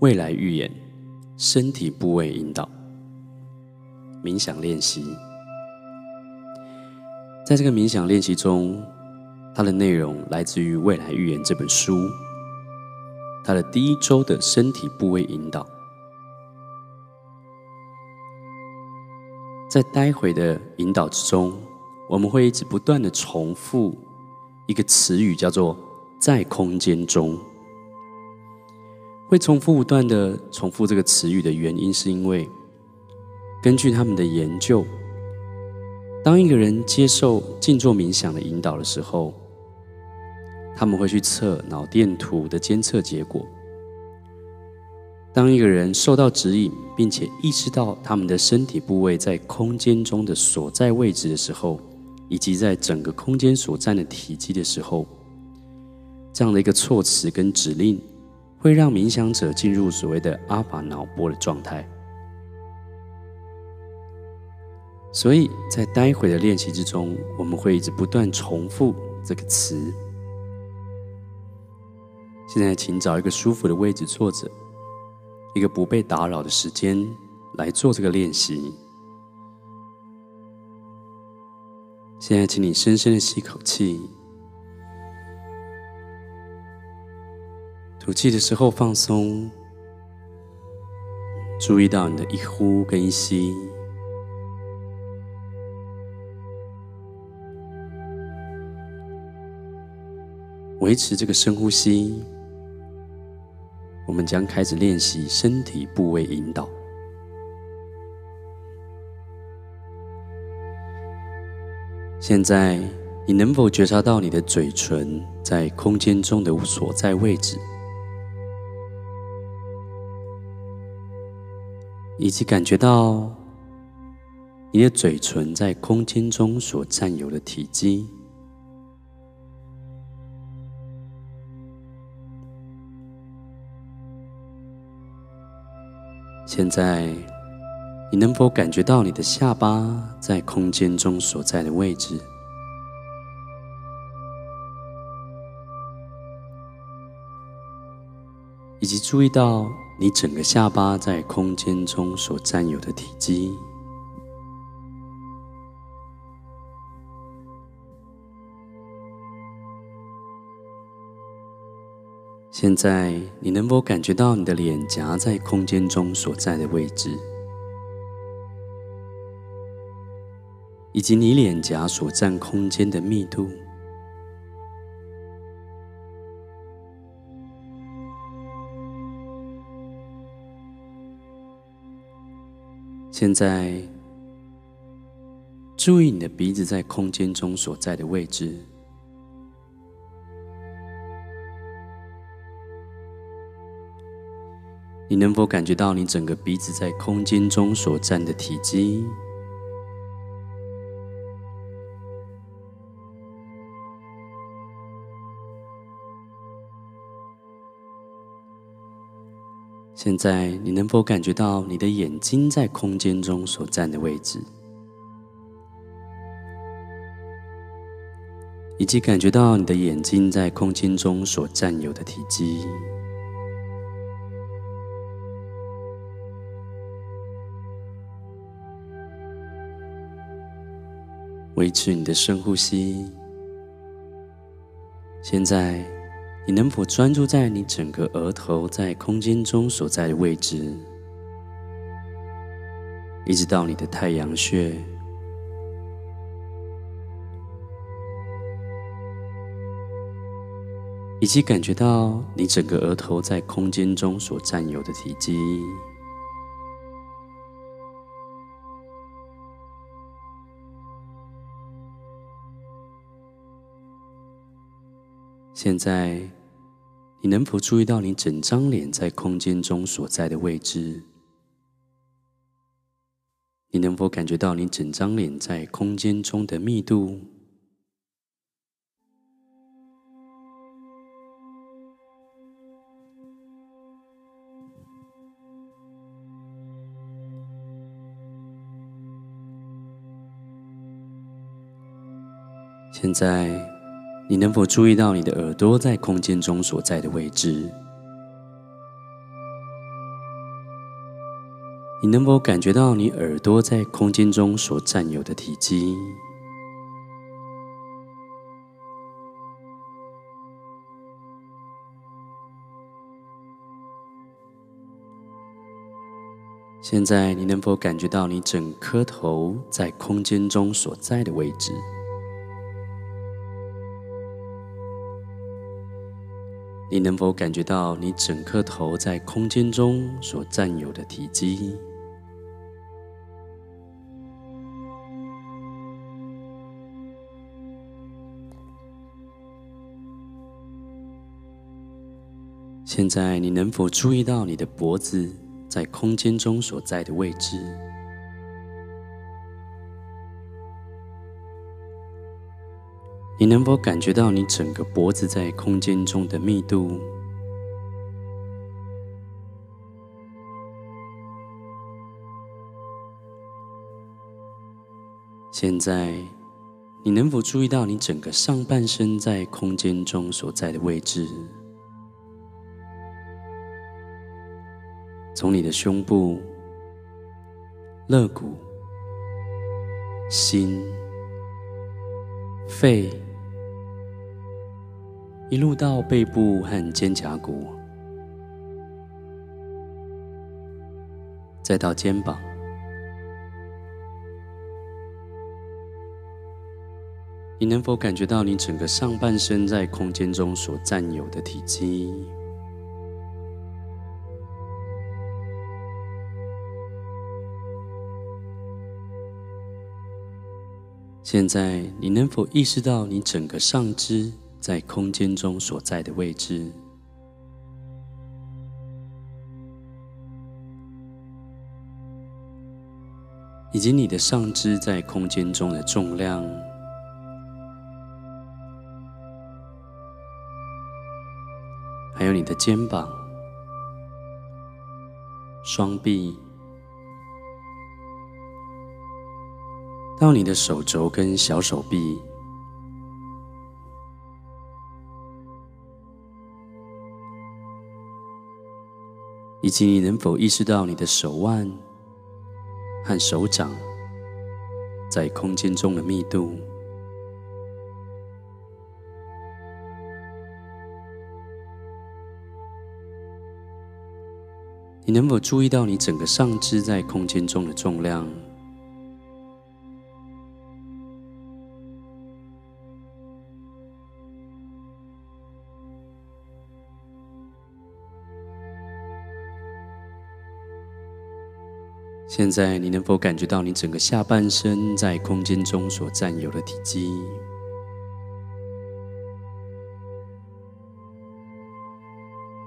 未来预言，身体部位引导，冥想练习。在这个冥想练习中，它的内容来自于《未来预言》这本书，它的第一周的身体部位引导。在待会的引导之中，我们会一直不断的重复一个词语，叫做“在空间中”。会重复不断的重复这个词语的原因，是因为根据他们的研究，当一个人接受静坐冥想的引导的时候，他们会去测脑电图的监测结果。当一个人受到指引，并且意识到他们的身体部位在空间中的所在位置的时候，以及在整个空间所占的体积的时候，这样的一个措辞跟指令，会让冥想者进入所谓的阿法脑波的状态。所以在待会的练习之中，我们会一直不断重复这个词。现在，请找一个舒服的位置坐着。一个不被打扰的时间来做这个练习。现在，请你深深的吸口气，吐气的时候放松，注意到你的一呼跟一吸，维持这个深呼吸。我们将开始练习身体部位引导。现在，你能否觉察到你的嘴唇在空间中的所在位置，以及感觉到你的嘴唇在空间中所占有的体积？现在，你能否感觉到你的下巴在空间中所在的位置，以及注意到你整个下巴在空间中所占有的体积？现在，你能否感觉到你的脸颊在空间中所在的位置，以及你脸颊所占空间的密度？现在，注意你的鼻子在空间中所在的位置。你能否感觉到你整个鼻子在空间中所占的体积？现在，你能否感觉到你的眼睛在空间中所占的位置，以及感觉到你的眼睛在空间中所占有的体积？维持你的深呼吸。现在，你能否专注在你整个额头在空间中所在的位置，一直到你的太阳穴，以及感觉到你整个额头在空间中所占有的体积？现在，你能否注意到你整张脸在空间中所在的位置？你能否感觉到你整张脸在空间中的密度？现在。你能否注意到你的耳朵在空间中所在的位置？你能否感觉到你耳朵在空间中所占有的体积？现在，你能否感觉到你整颗头在空间中所在的位置？你能否感觉到你整颗头在空间中所占有的体积？现在，你能否注意到你的脖子在空间中所在的位置？你能否感觉到你整个脖子在空间中的密度？现在，你能否注意到你整个上半身在空间中所在的位置？从你的胸部、肋骨、心、肺。一路到背部和肩胛骨，再到肩膀，你能否感觉到你整个上半身在空间中所占有的体积？现在，你能否意识到你整个上肢？在空间中所在的位置，以及你的上肢在空间中的重量，还有你的肩膀、双臂，到你的手肘跟小手臂。以及你能否意识到你的手腕和手掌在空间中的密度？你能否注意到你整个上肢在空间中的重量？现在，你能否感觉到你整个下半身在空间中所占有的体积？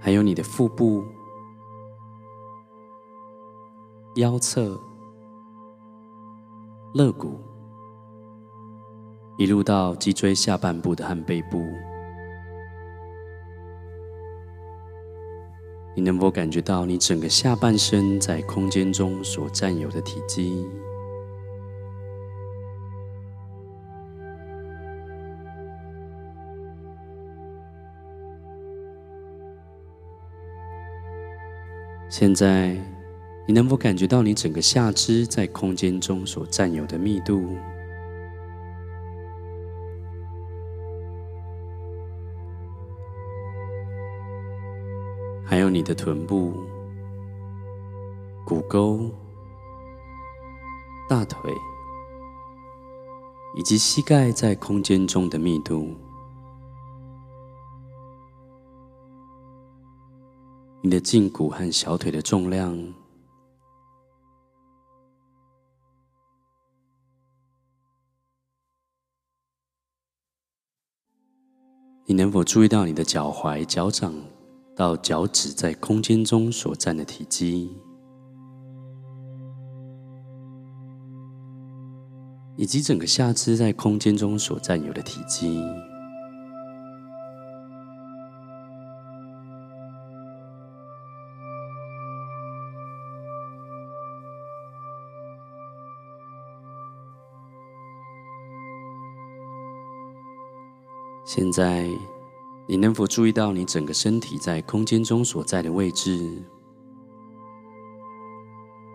还有你的腹部、腰侧、肋骨，一路到脊椎下半部的和背部。你能否感觉到你整个下半身在空间中所占有的体积？现在，你能否感觉到你整个下肢在空间中所占有的密度？你的臀部、股沟、大腿以及膝盖在空间中的密度，你的胫骨和小腿的重量，你能否注意到你的脚踝、脚掌？到脚趾在空间中所占的体积，以及整个下肢在空间中所占有的体积。现在。你能否注意到你整个身体在空间中所在的位置？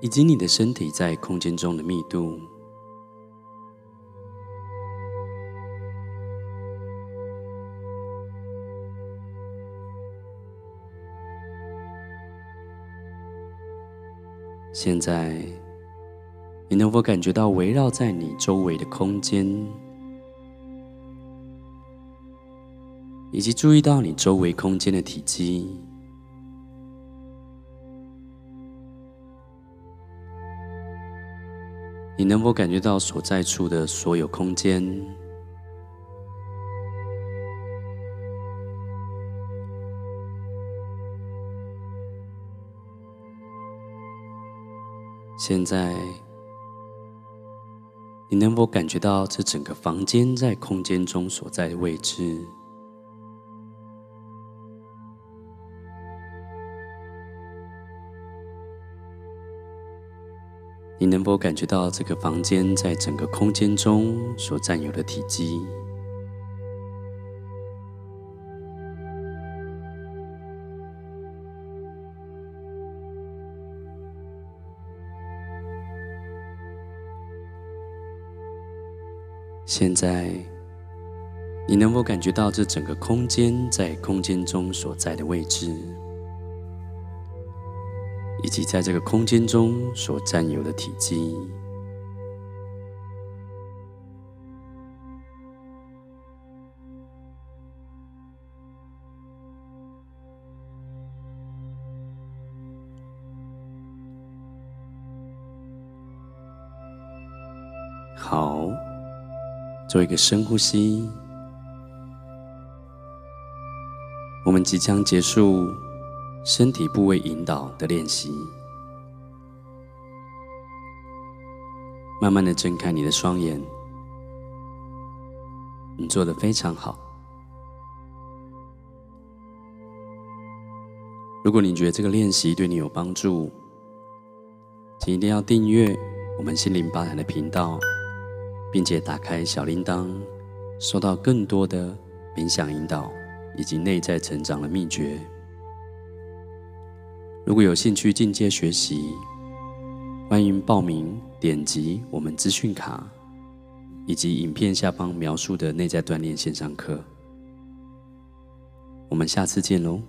以及你的身体在空间中的密度。现在，你能否感觉到围绕在你周围的空间，以及注意到你周围空间的体积？你能否感觉到所在处的所有空间？现在，你能否感觉到这整个房间在空间中所在的位置？你能否感觉到这个房间在整个空间中所占有的体积？现在，你能否感觉到这整个空间在空间中所在的位置，以及在这个空间中所占有的体积？好。做一个深呼吸，我们即将结束身体部位引导的练习。慢慢的睁开你的双眼，你做得非常好。如果你觉得这个练习对你有帮助，请一定要订阅我们心灵吧台的频道。并且打开小铃铛，收到更多的冥想引导以及内在成长的秘诀。如果有兴趣进阶学习，欢迎报名，点击我们资讯卡以及影片下方描述的内在锻炼线上课。我们下次见喽！